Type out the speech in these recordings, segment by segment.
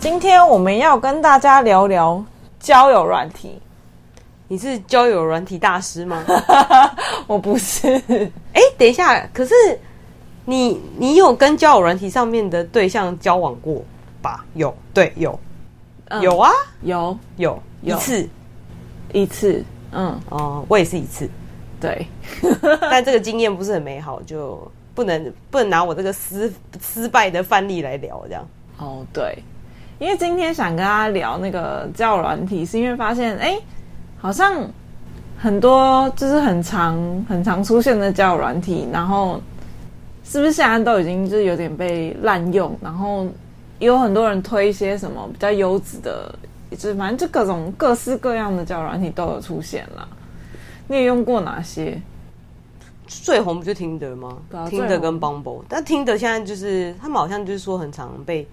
今天我们要跟大家聊聊交友软体。你是交友软体大师吗？我不是。哎，等一下，可是你你有跟交友软体上面的对象交往过吧？有，对，有，嗯、有啊，有，有，有一次，一次，嗯，哦，我也是一次，对，但这个经验不是很美好，就不能不能拿我这个失失败的范例来聊这样。哦，对。因为今天想跟大家聊那个交友软体，是因为发现哎，好像很多就是很常很常出现的交友软体，然后是不是现在都已经就是有点被滥用？然后也有很多人推一些什么比较优质的，就是反正就各种各式各样的交友软体都有出现了。你也用过哪些？最红不就听得吗？听得跟 Bumble，但听得现在就是他们好像就是说很常被。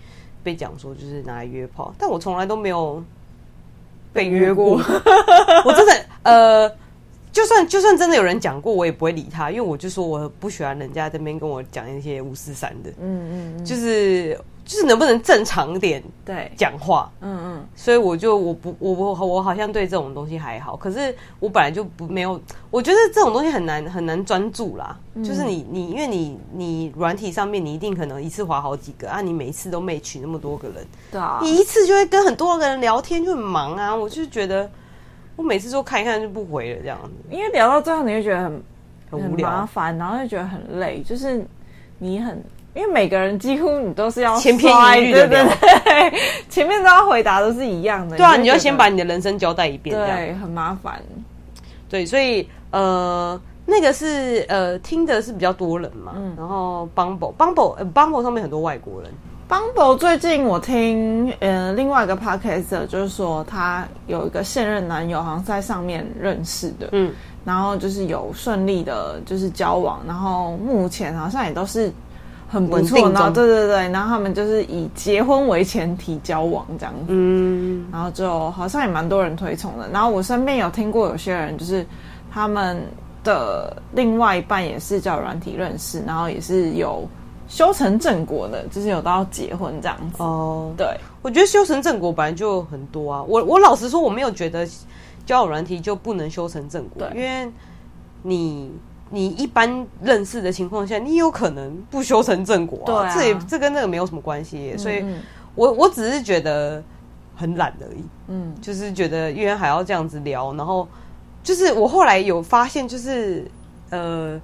被讲说就是拿来约炮，但我从来都没有被约过。我真的呃，就算就算真的有人讲过，我也不会理他，因为我就说我不喜欢人家这边跟我讲一些五四三的。嗯嗯，嗯，就是。就是能不能正常点对讲话，嗯嗯，所以我就我不我我我好像对这种东西还好，可是我本来就不没有，我觉得这种东西很难很难专注啦。嗯、就是你你因为你你软体上面你一定可能一次划好几个啊，你每一次都 match 那么多个人，对啊，你一次就会跟很多个人聊天就很忙啊。我就觉得我每次都看一看就不回了这样子，因为聊到最后你会觉得很很无聊很麻烦，然后就觉得很累，就是你很。因为每个人几乎你都是要千篇一律的，对对对，前面都要回答都是一样的。对啊，你就要先把你的人生交代一遍，对，很麻烦。对，所以呃，那个是呃，听的是比较多人嘛，嗯、然后 Bumble Bumble、呃、Bumble 上面很多外国人。Bumble 最近我听呃另外一个 Podcast 就是说，他有一个现任男友，好像在上面认识的，嗯，然后就是有顺利的，就是交往，然后目前好像也都是。很不错，然后对对对，然后他们就是以结婚为前提交往这样子，嗯，然后就好像也蛮多人推崇的。然后我身边有听过有些人，就是他们的另外一半也是叫软体认识，然后也是有修成正果的，就是有到结婚这样子。哦，对，我觉得修成正果本来就很多啊。我我老实说，我没有觉得交友软体就不能修成正果，因为你。你一般认识的情况下，你有可能不修成正果啊。对啊，这也这跟那个没有什么关系。所以我我只是觉得很懒而已。嗯，就是觉得因为还要这样子聊，然后就是我后来有发现，就是呃，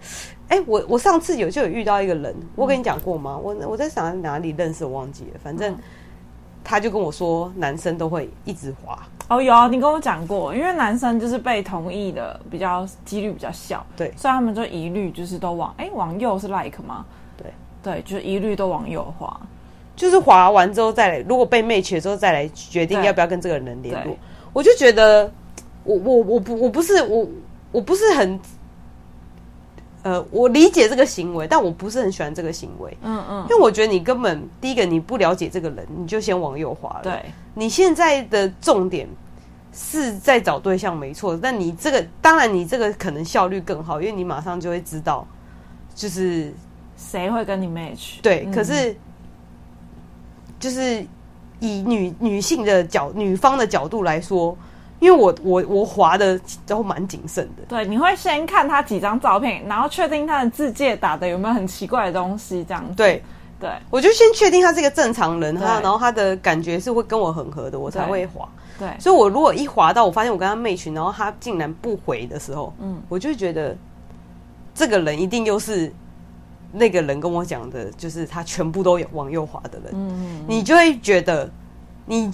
哎，我我上次有就有遇到一个人，我跟你讲过吗？我我在想哪里认识，我忘记了，反正。他就跟我说，男生都会一直滑哦，有啊，你跟我讲过，因为男生就是被同意的比较几率比较小，对，所以他们就一律就是都往哎往右是 like 吗？对对，就是一律都往右滑，就是滑完之后再来，如果被 match 了之后再来决定要不要跟这个人联络。我就觉得，我我我不我不是我我不是很。呃，我理解这个行为，但我不是很喜欢这个行为。嗯嗯，因为我觉得你根本第一个你不了解这个人，你就先往右滑了。对，你现在的重点是在找对象，没错。但你这个，当然你这个可能效率更好，因为你马上就会知道，就是谁会跟你 match。对，可是就是以女女性的角女方的角度来说。因为我我我滑的都蛮谨慎的，对，你会先看他几张照片，然后确定他的字界打的有没有很奇怪的东西，这样子。对。对，我就先确定他是一个正常人哈，然后他的感觉是会跟我很合的，我才会滑。对，所以我如果一滑到我发现我跟他 match，然后他竟然不回的时候，嗯，我就觉得这个人一定又是那个人跟我讲的，就是他全部都有往右滑的人，嗯，嗯，嗯，你就会觉得你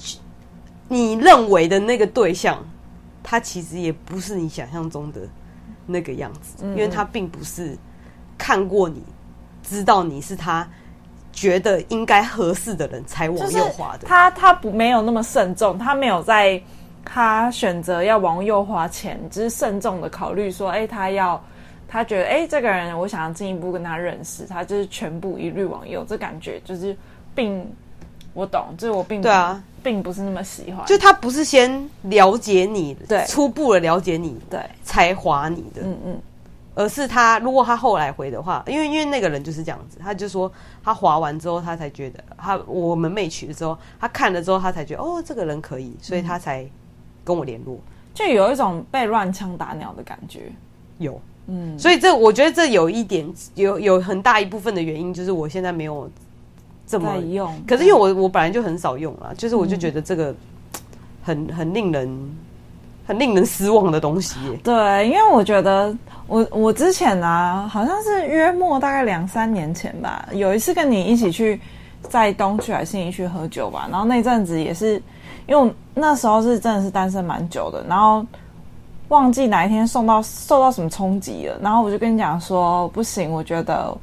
你认为的那个对象，他其实也不是你想象中的那个样子，因为他并不是看过你，知道你是他觉得应该合适的人才往右滑的，他他不没有那么慎重，他没有在。他选择要往右滑前，只是慎重的考虑说：“哎，他要，他觉得，哎，这个人我想要进一步跟他认识，他就是全部一律往右，这感觉就是并我懂，这是我并对啊，并不是那么喜欢。就他不是先了解你，对，初步的了解你，对，才划你的，嗯嗯，而是他如果他后来回的话，因为因为那个人就是这样子，他就说他划完之后，他才觉得他我们没取的时候，他看了之后，他才觉得哦，这个人可以，所以他才。嗯跟我联络，就有一种被乱枪打鸟的感觉。有，嗯，所以这我觉得这有一点，有有很大一部分的原因，就是我现在没有这么用。可是因为我我本来就很少用了，就是我就觉得这个很很令人很令人失望的东西。对，因为我觉得我我之前啊，好像是约莫大概两三年前吧，有一次跟你一起去在东区还是信义区喝酒吧，然后那阵子也是。因为那时候是真的是单身蛮久的，然后忘记哪一天送到受到什么冲击了，然后我就跟你讲说不行，我觉得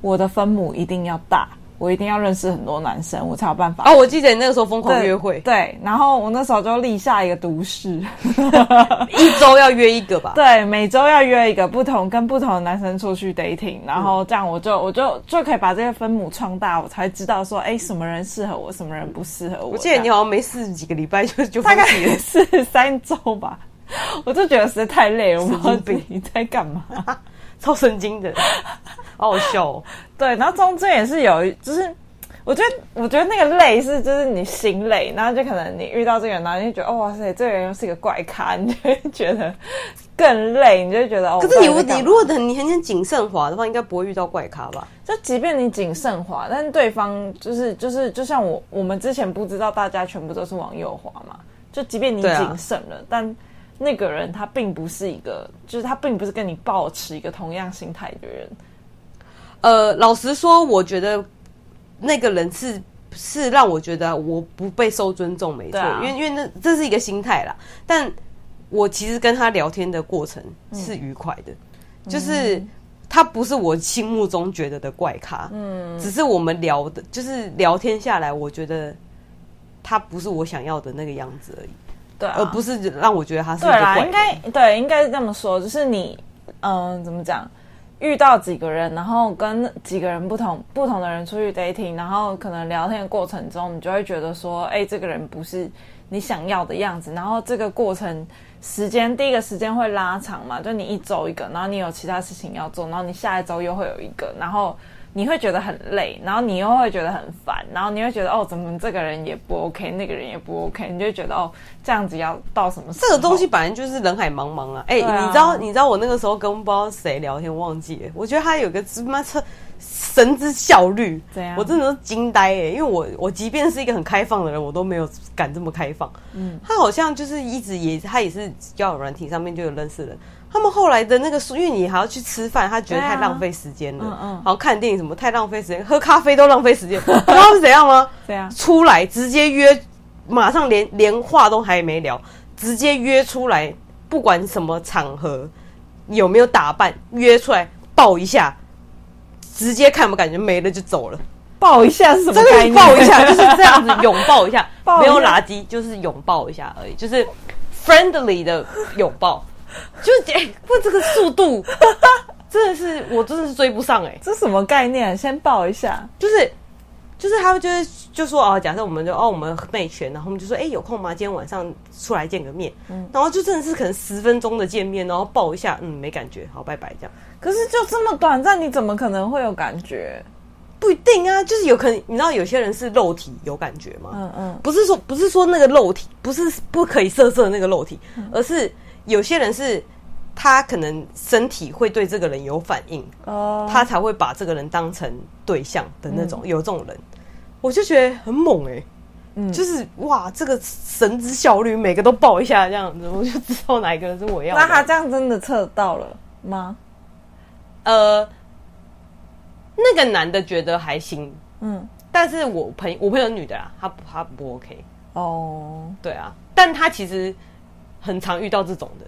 我的分母一定要大，我一定要认识很多男生，我才有办法。哦，我记得你那个时候疯狂约会，对，对，然后我那时候就立下一个毒誓，一周要约一个吧，对，每周要约一个不同跟不同的男生出去 dating，然后这样我就我就就可以把这些分母创大，我才知道说，哎，什么人适合我，什么人不适合我。我记得你好像没试几个礼拜就就大概也是三周吧，我就觉得实在太累了，我不知道你在干嘛，超神经的。好好笑哦，对，然后中间也是有，就是我觉得，我觉得那个累是就是你心累，然后就可能你遇到这个人，然后你就觉得，哦，哇塞，这个人又是一个怪咖，你就会觉得更累，你就会觉得哦。可是你你如果等你很谨慎滑的话，应该不会遇到怪咖吧？就即便你谨慎滑，但是对方就是就是就像我我们之前不知道大家全部都是往右滑嘛，就即便你谨慎了，啊、但那个人他并不是一个，就是他并不是跟你保持一个同样心态的人。呃，老实说，我觉得那个人是是让我觉得我不被受尊重，没错，啊、因为因为那这是一个心态啦。但我其实跟他聊天的过程是愉快的，嗯、就是他不是我心目中觉得的怪咖，嗯，只是我们聊的，就是聊天下来，我觉得他不是我想要的那个样子而已，对、啊，而不是让我觉得他是。对，应该对，应该是这么说，就是你，嗯、呃，怎么讲？遇到几个人，然后跟几个人不同不同的人出去 dating，然后可能聊天的过程中，你就会觉得说，哎，这个人不是你想要的样子。然后这个过程时间，第一个时间会拉长嘛，就你一周一个，然后你有其他事情要做，然后你下一周又会有一个，然后。你会觉得很累，然后你又会觉得很烦，然后你会觉得哦，怎么这个人也不 OK，那个人也不 OK，你就会觉得哦，这样子要到什么时候？这个东西本来就是人海茫茫啊！哎、欸，啊、你知道，你知道我那个时候跟不知道谁聊天，忘记了。我觉得他有个什么车神之效率，我真的是惊呆哎！因为我我即便是一个很开放的人，我都没有敢这么开放。嗯，他好像就是一直也他也是交友软体上面就有认识人。他们后来的那个，因为你还要去吃饭，他觉得太浪费时间了。嗯嗯，好像看电影什么太浪费时间，喝咖啡都浪费时间。你知道是怎样吗？对啊，出来直接约，马上连连话都还没聊，直接约出来，不管什么场合，有没有打扮，约出来抱一下，直接看我们感觉没了就走了。抱一下是什么概念？抱一下就是这样子拥抱一下，没有垃圾，就是拥抱一下而已，就是 friendly 的拥抱。就是哎，不，这个速度真的是我真的是追不上哎、欸！这什么概念？先报一下，就是就是他们就是就说哦，假设我们就哦我们内圈，然后我们就说哎有空吗？今天晚上出来见个面，嗯，然后就真的是可能十分钟的见面，然后抱一下，嗯，没感觉，好拜拜这样。可是就这么短暂，你怎么可能会有感觉？不一定啊，就是有可能，你知道有些人是肉体有感觉吗？嗯嗯，不是说不是说那个肉体不是不可以色色的那个肉体，嗯、而是。有些人是，他可能身体会对这个人有反应，哦，他才会把这个人当成对象的那种。有这种人，我就觉得很猛哎，嗯，就是哇，这个神之效率，每个都抱一下这样子，我就知道哪一个人是我要的。那他这样真的测到了吗？呃，那个男的觉得还行，嗯，但是我朋我朋友女的啦，他他不 OK 哦，对啊，但他其实很常遇到这种的。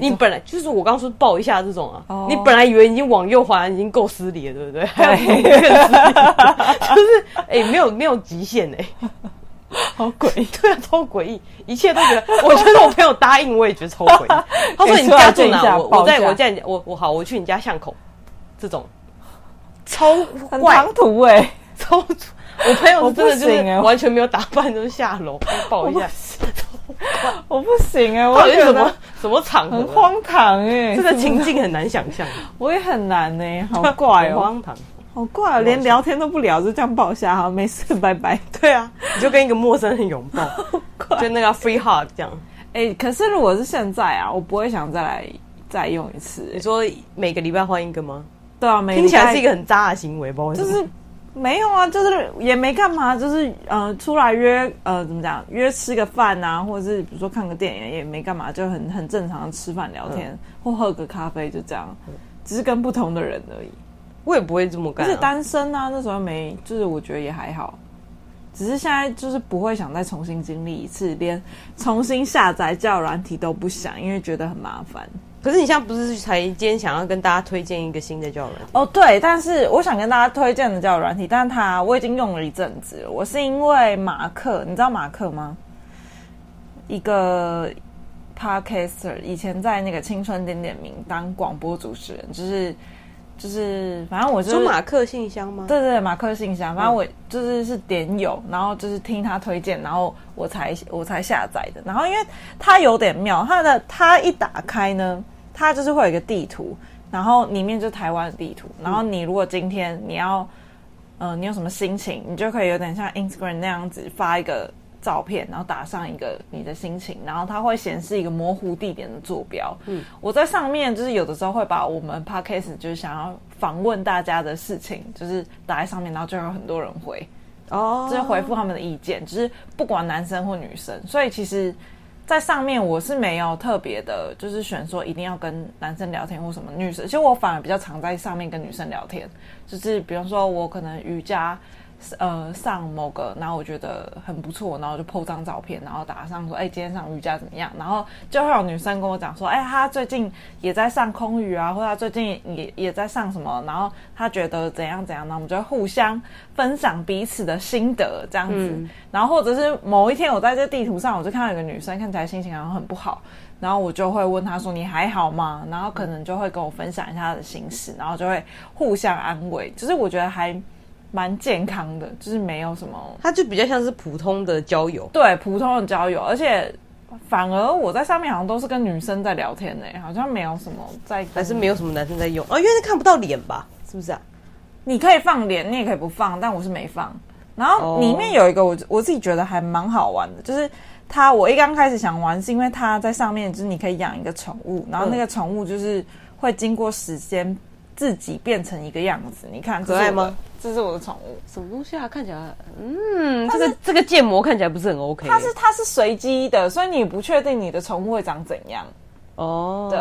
你本来就是我刚说抱一下这种啊，oh. 你本来以为已经往右滑已经够失礼了，对不对？还有更失礼，就是哎、欸，没有没有极限哎、欸，好诡异，对啊，超诡异，一切都觉得，我觉得我朋友答应我也觉得超诡异。他说你家住哪？我我在我在你我我好，我去你家巷口，这种超怪很唐突哎、欸，超我朋友真的就是完全没有打扮，就是下楼抱一下。我不行 哎，我觉得什么什么场很荒唐哎，这个情境很难想象，我也很难呢，好怪哦，荒唐，好怪，连聊天都不聊，就这样抱下，好，没事，拜拜。对啊，你就跟一个陌生人拥抱，就那个 free hug 这样。哎，可是如果是现在啊，我不会想再来再用一次。你说每个礼拜换一个吗？对啊，听起来是一个很渣的行为，不好意思。就是。没有啊，就是也没干嘛，就是呃出来约呃怎么讲约吃个饭啊，或者是比如说看个电影也没干嘛，就很很正常的吃饭聊天、嗯、或喝个咖啡就这样，只是跟不同的人而已。我也不会这么干、啊，是单身啊，那时候没，就是我觉得也还好，只是现在就是不会想再重新经历一次，连重新下载交友软体都不想，因为觉得很麻烦。可是你现在不是才今天想要跟大家推荐一个新的交友软体哦？对，但是我想跟大家推荐的交友软体，但是它我已经用了一阵子了。我是因为马克，你知道马克吗？一个 podcaster，以前在那个青春点点名当广播主持人，就是就是，反正我就是马克信箱吗？对对对，马克信箱。反正我就是是点友，然后就是听他推荐，然后我才我才下载的。然后因为它有点妙，它的它一打开呢。它就是会有一个地图，然后里面就是台湾的地图。然后你如果今天你要，呃，你有什么心情，你就可以有点像 Instagram 那样子发一个照片，然后打上一个你的心情，然后它会显示一个模糊地点的坐标。嗯，我在上面就是有的时候会把我们 Podcast 就是想要访问大家的事情，就是打在上面，然后就有很多人回，哦，就是回复他们的意见，就是不管男生或女生，所以其实。在上面我是没有特别的，就是选说一定要跟男生聊天或什么女生，其实我反而比较常在上面跟女生聊天，就是比方说我可能瑜伽。呃，上某个，然后我觉得很不错，然后就 po 张照片，然后打上说，哎，今天上瑜伽怎么样？然后就会有女生跟我讲说，哎，她最近也在上空余啊，或者她最近也也在上什么，然后她觉得怎样怎样，然后我们就会互相分享彼此的心得这样子。嗯、然后或者是某一天我在这地图上，我就看到有个女生看起来心情好像很不好，然后我就会问她说，你还好吗？然后可能就会跟我分享一下她的心事，然后就会互相安慰。就是我觉得还。蛮健康的，就是没有什么，它就比较像是普通的交友，对，普通的交友，而且反而我在上面好像都是跟女生在聊天呢，好像没有什么在，还是没有什么男生在用啊，因为是看不到脸吧，是不是啊？你可以放脸，你也可以不放，但我是没放。然后里面有一个我我自己觉得还蛮好玩的，就是它，我一刚开始想玩是因为它在上面，就是你可以养一个宠物，然后那个宠物就是会经过时间。自己变成一个样子，你看可爱吗？这是我的宠物，什么东西啊？看起来，嗯，这个这个建模看起来不是很 OK。它是它是随机的，所以你不确定你的宠物会长怎样。哦，对，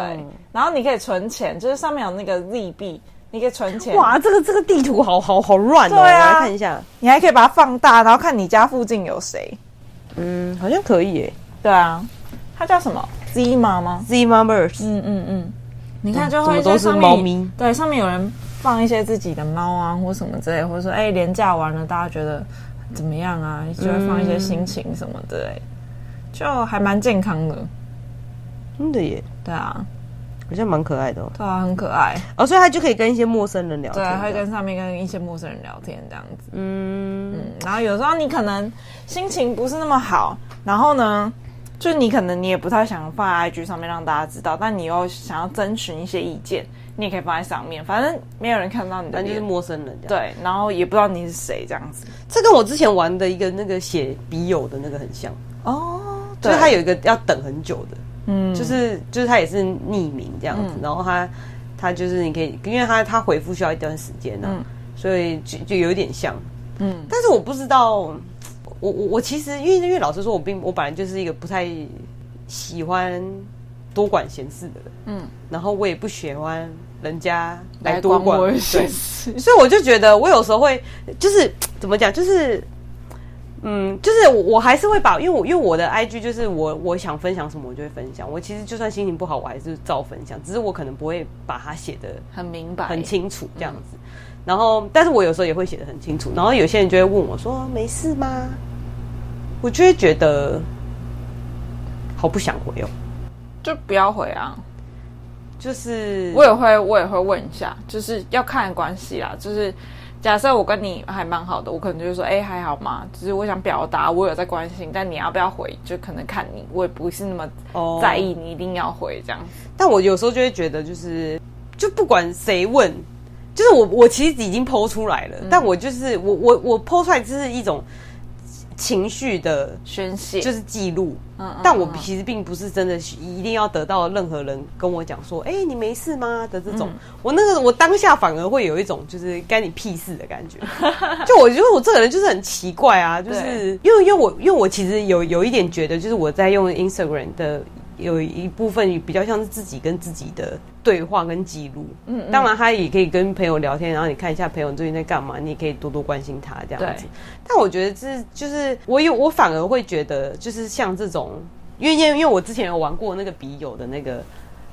然后你可以存钱，就是上面有那个 Z 币，你可以存钱。哇，这个这个地图好好好乱哦！对啊，来看一下，你还可以把它放大，然后看你家附近有谁。嗯，好像可以耶。对啊，它叫什么？Zima 吗？Zima Merge。嗯嗯嗯。你看，就会在上面，对，上面有人放一些自己的猫啊，或什么之类，或者说，哎，连假完了，大家觉得怎么样啊？就会放一些心情什么之类，就还蛮健康的。真的耶？对啊，好像蛮可爱的。对啊，很可爱。哦，所以他就可以跟一些陌生人聊天。对，会跟上面跟一些陌生人聊天这样子。嗯嗯，然后有时候你可能心情不是那么好，然后呢？就你可能你也不太想放在 IG 上面让大家知道，但你又想要征询一些意见，你也可以放在上面，反正没有人看到你的，但就是陌生人。对，然后也不知道你是谁这样子。这跟我之前玩的一个那个写笔友的那个很像。哦，就是他有一个要等很久的，嗯，就是就是他也是匿名这样子，嗯、然后他他就是你可以，因为他他回复需要一段时间呢、啊，嗯、所以就就有点像，嗯，但是我不知道。我我我其实因为因为老实说，我并我本来就是一个不太喜欢多管闲事的人，嗯，然后我也不喜欢人家来来多管闲事所以我就觉得我有时候会就是 怎么讲，就是嗯，就是我我还是会把，因为我因为我的 IG 就是我我想分享什么我就会分享，我其实就算心情不好我还是照分享，只是我可能不会把它写的很明白，很清楚这样子。然后，但是我有时候也会写的很清楚。然后有些人就会问我说：“没事吗？”我就会觉得好不想回哦，就不要回啊。就是我也会，我也会问一下，就是要看关系啦。就是假设我跟你还蛮好的，我可能就会说：“哎，还好吗？”就是我想表达我有在关心，但你要不要回，就可能看你。我也不是那么在意你一定要回这样子。但我有时候就会觉得，就是就不管谁问。就是我，我其实已经 po 出来了，嗯、但我就是我，我，我 po 出来就是一种情绪的宣泄，就是记录。嗯，但我其实并不是真的一定要得到任何人跟我讲说，哎、欸，你没事吗的这种。嗯、我那个我当下反而会有一种就是干你屁事的感觉。就我觉得我这个人就是很奇怪啊，就是因为因为我因为我其实有有一点觉得，就是我在用 Instagram 的。有一部分比较像是自己跟自己的对话跟记录，嗯，嗯，当然他也可以跟朋友聊天，然后你看一下朋友最近在干嘛，你也可以多多关心他这样子。但我觉得这就是我有我反而会觉得，就是像这种，因为因为因为我之前有玩过那个笔友的那个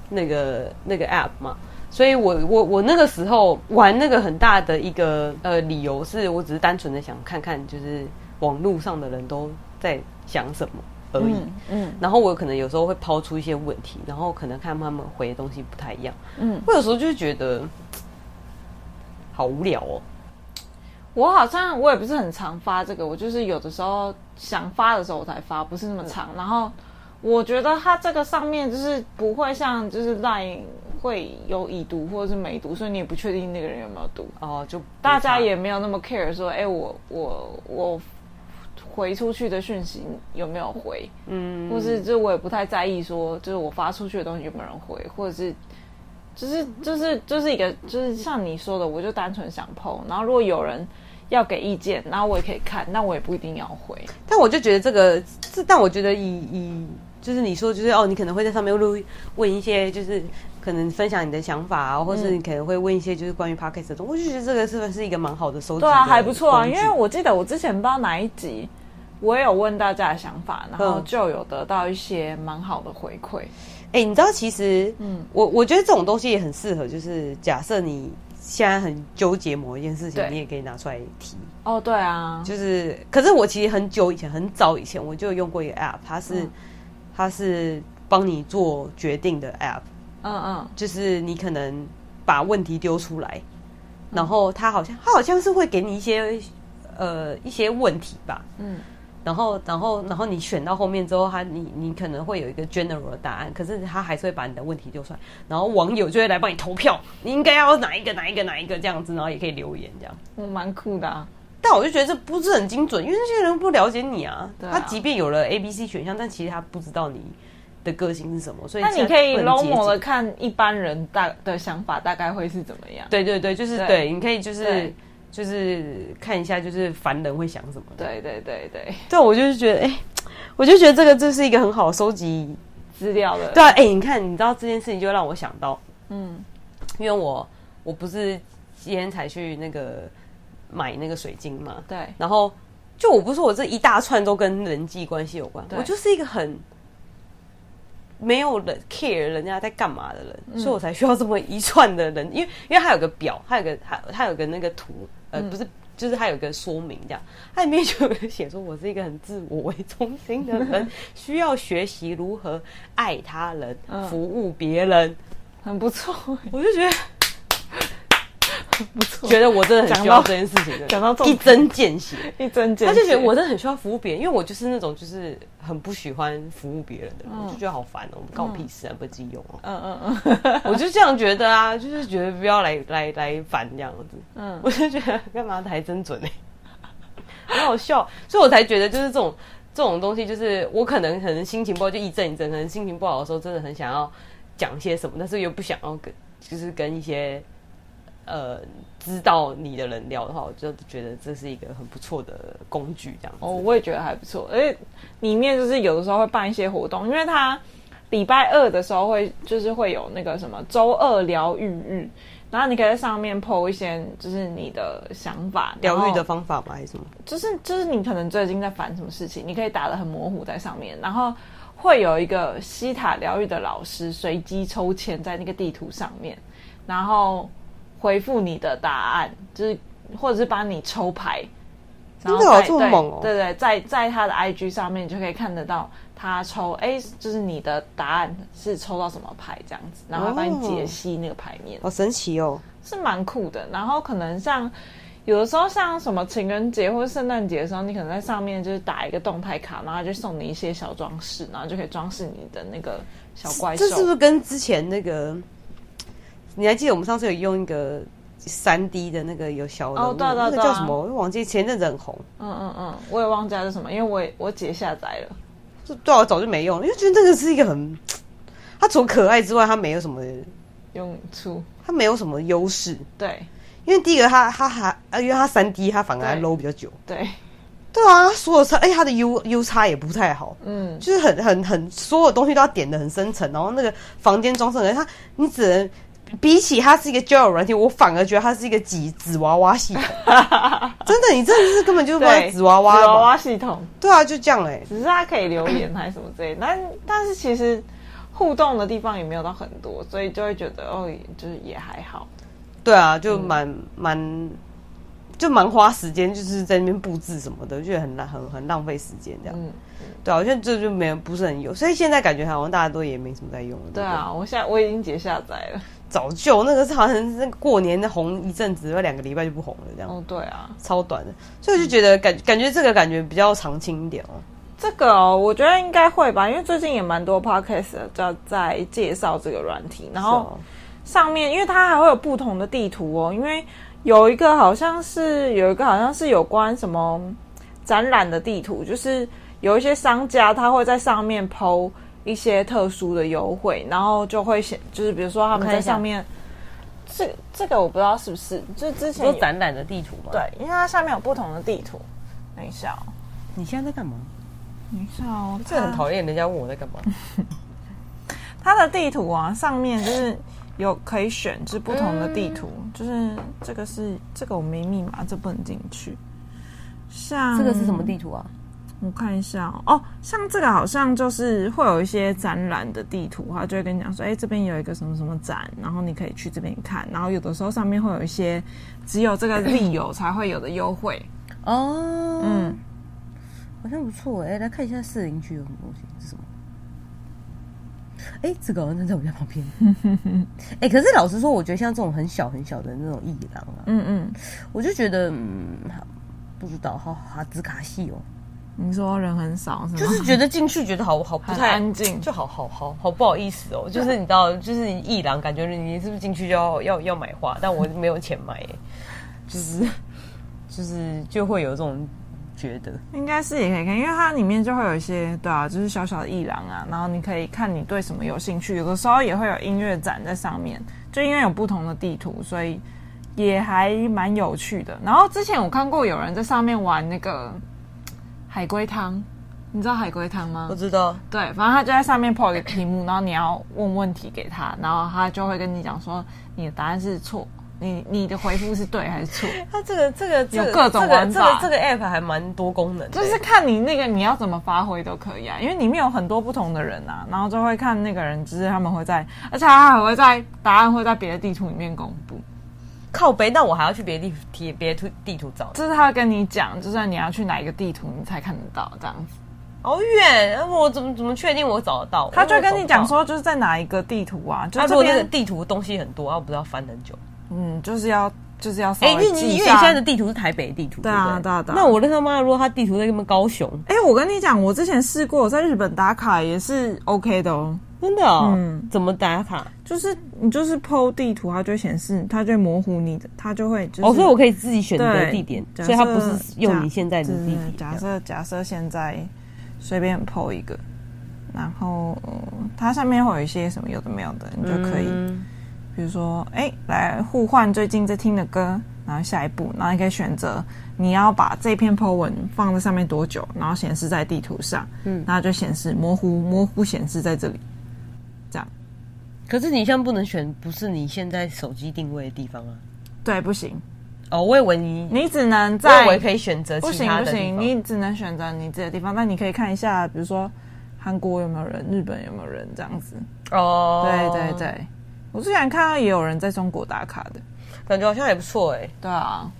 那个那个 app 嘛，所以我我我那个时候玩那个很大的一个呃理由是我只是单纯的想看看，就是网络上的人都在想什么。而已，嗯，嗯，然后我可能有时候会抛出一些问题，然后可能看他们回的东西不太一样，嗯，我有时候就觉得好无聊哦。我好像我也不是很常发这个，我就是有的时候想发的时候我才发，不是那么长。嗯，然后我觉得它这个上面就是不会像就是 Line 会有已读或者是没读，所以你也不确定那个人有没有读哦，就大家也没有那么 care 说，哎，我我我。回出去的讯息有没有回？嗯，或是就我也不太在意，说就是我发出去的东西有没有人回，或者是就是就是就是一个就是像你说的，我就单纯想 po，然后如果有人要给意见，然后我也可以看，那我也不一定要回。但我就觉得这个，这但我觉得以以就是你说就是哦，你可能会在上面录问一些就是。可能分享你的想法啊，或是你可能会问一些就是关于 podcast 的东西，我就觉得这个是不是一个蛮好的收集？对啊，还不错啊。因为我记得我之前不知道哪一集，我也有问大家的想法，然后就有得到一些蛮好的回馈。哎、你知道其实，嗯，我我觉得这种东西也很适合，就是假设你现在很纠结某一件事情，你也可以拿出来提。哦，对啊，就是，可是我其实很久以前，很早以前我就用过一个 app，它是、嗯、它是帮你做决定的 app。嗯嗯，就是你可能把问题丢出来，然后它好像它好像是会给你一些呃一些问题吧，嗯，然后然后然后你选到后面之后，他你你可能会有一个 general 的答案，可是他还是会把你的问题丢出来，然后网友就会来帮你投票，你应该要哪一个哪一个哪一个这样子，然后也可以留言这样，嗯，蛮酷的啊。但我就觉得这不是很精准，因为那些人不了解你啊，啊他即便有了 A B C 选项，但其实他不知道你。的个性是什么？所以那你可以 normal 的看一般人大的想法大概会是怎么样？对对对，就是对，对，你可以就是对就是看一下，就是凡人会想什么？对对对对。对，我就是觉得，哎、欸，我就觉得这个这是一个很好收集资料的。对啊，哎、欸，你看，你知道这件事情就让我想到，嗯，因为我我不是今天才去那个买那个水晶嘛，对，然后就我不是说我这一大串都跟人际关系有关，我就是一个很。没有人 care 人家在干嘛的人，嗯、所以我才需要这么一串的人，因为因为他有个表，它有个它它有个那个图，呃，嗯、不是，就是它有个说明这样，它里面就写说我是一个很自我为中心的人，需要学习如何爱他人，嗯、服务别人，很不错，我就觉得。不错，觉得我真的很需要这件事情的，讲到一针见血，一针见血。他就觉得我真的很需要服务别人，因为我就是那种就是很不喜欢服务别人的人，我就觉得好烦哦，关我屁事啊，不自己用哦。嗯嗯嗯，我就这样觉得啊，就是觉得不要来来来烦这样子。嗯，我就觉得干嘛的还真准哎，很好笑，所以我才觉得就是这种这种东西，就是我可能可能心情不好就一阵一阵，可能心情不好的时候真的很想要讲些什么，但是又不想要跟就是跟一些。呃，知道你的人聊的话，我就觉得这是一个很不错的工具，这样子。哦，我也觉得还不错。而且里面就是有的时候会办一些活动，因为它礼拜二的时候会就是会有那个什么周二疗愈日，然后你可以在上面 po 一些就是你的想法，疗愈的方法吧，还是什么？就是就是你可能最近在烦什么事情，你可以打的很模糊在上面，然后会有一个西塔疗愈的老师随机抽签在那个地图上面，然后回复你的答案，就是或者是帮你抽牌。真的有这么猛哦！对对，在在他的 IG 上面，你就可以看得到他抽，哎，就是你的答案是抽到什么牌这样子，然后帮你解析那个牌面，好神奇哦，是蛮酷的。然后可能像有的时候，像什么情人节或者圣诞节的时候，你可能在上面就是打一个动态卡，然后就送你一些小装饰，然后就可以装饰你的那个小怪兽。这是不是跟之前那个？你还记得我们上次有用一个？三 D 的那个有小的，哦，对对对，那个叫什么？我忘记，前阵子很红。嗯嗯嗯，我也忘记是什么，因为我也我姐下载了。这对我早就没用了，因为觉得那个是一个很，它除了可爱之外，它没有什么用处，它没有什么优势。对，因为第一个它它还啊，因为它三 D，它反而还 low 比较久。对，对啊，所有差，哎，它的 U U 差也不太好。嗯，就是很很很，所有东西都要点的很深层，然后那个房间装饰，它你只能。比起它是一个交友软体，我反而觉得它是一个纸纸娃娃系统。真的，你真的是根本就是纸娃娃。纸娃娃系统。对啊，就这样哎、欸。只是它可以留言还是什么之类，但但是其实互动的地方也没有到很多，所以就会觉得哦，就是也还好。对啊，就蛮蛮、嗯、就蛮花时间，就是在那边布置什么的，就很浪很很浪费时间这样。嗯。对啊，我觉得这就没有不是很有，所以现在感觉好像大家都也没什么在用了。对啊，我现在我已经解下载了。早就那个是好像是那过年的红一阵子，要两个礼拜就不红了这样。哦，对啊，超短的，所以我就觉得感感觉这个感觉比较长青一点哦。这个哦，我觉得应该会吧，因为最近也蛮多 podcast 在在介绍这个软体，然后上面因为它还会有不同的地图哦，因为有一个好像是有一个好像是有关什么展览的地图，就是有一些商家他会在上面 po。一些特殊的优惠，然后就会显，就是比如说他们在上面，这这个我不知道是不是，就之前有展览的地图嘛？对，因为它下面有不同的地图。等一下，哦你现在在干嘛？等一下哦，这很讨厌人家问我在干嘛。它的地图啊，上面就是有可以选，就是不同的地图，嗯、就是这个是这个我没密码，这不能进去。像这个是什么地图啊？我看一下哦，哦，像这个好像就是会有一些展览的地图，他就会跟你讲说，哎，这边有一个什么什么展，然后你可以去这边看。然后有的时候上面会有一些只有这个利友才会有的优惠哦，嗯，好像不错哎，来看一下四零区有什么东西是什么？哎，这个好像在我家旁边。哎，可是老实说，我觉得像这种很小很小的那种艺廊啊，嗯嗯，我就觉得嗯，不知道，好哈兹卡西哦。你说人很少是吗？就是觉得进去觉得好好不太安静，就好好好好不好意思哦。就是你知道，就是一郎，感觉你是不是进去就要要要买花？但我没有钱买，就是就是就会有这种觉得。应该是也可以看，因为它里面就会有一些对啊，就是小小的艺廊啊，然后你可以看你对什么有兴趣。有的时候也会有音乐展在上面，就因为有不同的地图，所以也还蛮有趣的。然后之前我看过有人在上面玩那个。海龟汤，你知道海龟汤吗？不知道。对，反正他就在上面抛一个题目，然后你要问问题给他，然后他就会跟你讲说你的答案是错，你你的回复是对还是错？他这个这个有各种玩法，这个这个 app 还蛮多功能的，就是看你那个你要怎么发挥都可以啊，因为里面有很多不同的人啊，然后就会看那个人，就是他们会在，而且他还会在答案会在别的地图里面公布。靠北，那我还要去别的地、别的地图找。就是他跟你讲，就算你要去哪一个地图，你才看得到这样子。好远，我怎么怎么确定我找得到？他就跟你讲说，就是在哪一个地图啊？就这边地图东西很多啊，我不知道翻很久。嗯，就是要就是要。哎，因为因为你现在的地图是台北地图，对啊，对啊。那我的他妈，如果他地图在什么高雄？哎，我跟你讲，我之前试过，在日本打卡也是 OK 的哦。真的哦，嗯，怎么打卡？就是你就是 PO 地图，它就会显示，它就会模糊你的，它就会就是。哦，所以我可以自己选择地点，所以它不是用你现在的地点。假设假设现在随便 PO 一个，然后它上面会有一些什么有的没有的，你就可以，嗯、比如说哎，来互换最近在听的歌，然后下一步，然后你可以选择你要把这篇 PO 文放在上面多久，然后显示在地图上，嗯，然后就显示模糊模糊显示在这里。可是你现在不能选，不是你现在手机定位的地方啊？对，不行。哦，我以为你你只能在，我以为可以选择不行不行，你只能选择你自己的地方。那你可以看一下，比如说韩国有没有人，日本有没有人这样子。哦，对对对，我之前看到也有人在中国打卡的，感觉好像也不错哎。对啊，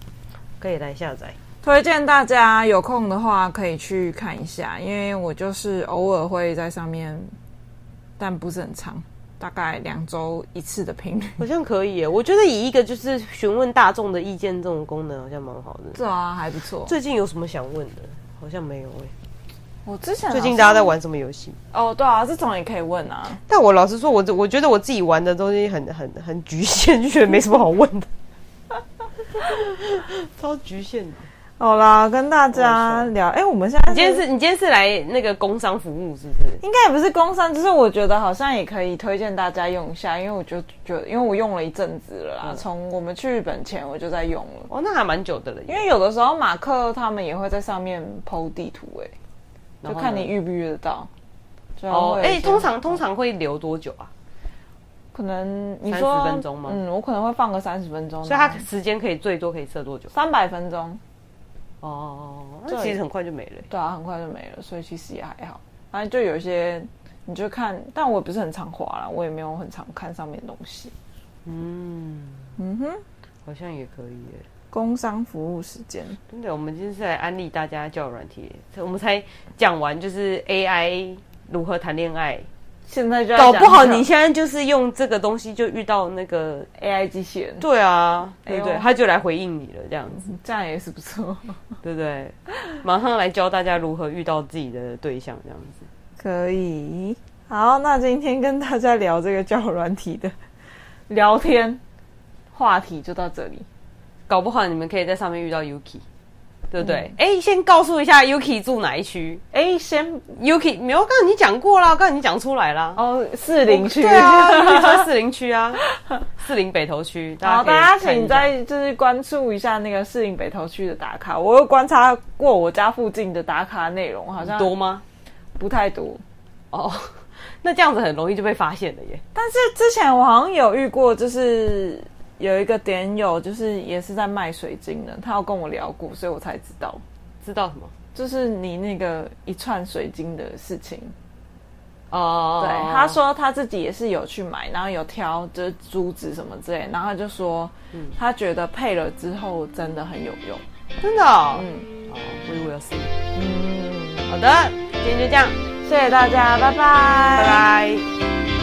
可以来下载。推荐大家有空的话可以去看一下，因为我就是偶尔会在上面，但不是很长。大概两周一次的频率，好像可以耶。我觉得以一个就是询问大众的意见这种功能，好像蛮好的。是啊，还不错。最近有什么想问的？好像没有哎。我之前最近大家在玩什么游戏？哦，对啊，这种也可以问啊。但我老实说，我我觉得我自己玩的东西很很很局限，就觉得没什么好问的，超局限的。好啦，跟大家聊。哎、欸，我们现在你今天是你今天是来那个工商服务，是不是？应该也不是工商，就是我觉得好像也可以推荐大家用一下，因为我就觉得，因为我用了一阵子了啦，从、嗯、我们去日本前我就在用了。哦，那还蛮久的了。因为有的时候马克他们也会在上面 PO 地图、欸，哎，就看你遇不遇得到。哦，哎、欸，通常通常会留多久啊？可能你说三十分钟吗？嗯，我可能会放个三十分钟，所以它时间可以最多可以设多久？三百分钟。哦，那其实很快就没了。对啊，很快就没了，所以其实也还好。反正就有一些，你就看，但我也不是很常滑啦，我也没有很常看上面的东西。嗯嗯哼，好像也可以耶。工商服务时间，真的，我们今天是来安利大家交友软体，我们才讲完就是 AI 如何谈恋爱。现在就搞不好，你现在就是用这个东西就遇到那个 AI 机器人。对啊，对不对？他就来回应你了，这样子，这样也是不错，对不对？马上来教大家如何遇到自己的对象，这样子可以。好，那今天跟大家聊这个交友软体的聊天话题就到这里。搞不好你们可以在上面遇到 Yuki。对不对？哎、嗯，先告诉一下 Yuki 住哪一区？哎，先 Yuki 没有，刚才你讲过了，刚才你讲出来了。哦，四零区，对啊，说四零区啊，四零北投区。好，大家请再就是关注一下那个四零北投区的打卡。我有观察过我家附近的打卡内容，好像多吗？不太多。哦，那这样子很容易就被发现了耶。但是之前我好像有遇过，就是。有一个点友，就是也是在卖水晶的，他有跟我聊过，所以我才知道。知道什么？就是你那个一串水晶的事情。哦，对，他说他自己也是有去买，然后有挑就是珠子什么之类，然后他就说，嗯，他觉得配了之后真的很有用，真的哦。嗯，好，We will see。嗯，好的，今天就这样，谢谢大家，拜拜，拜拜。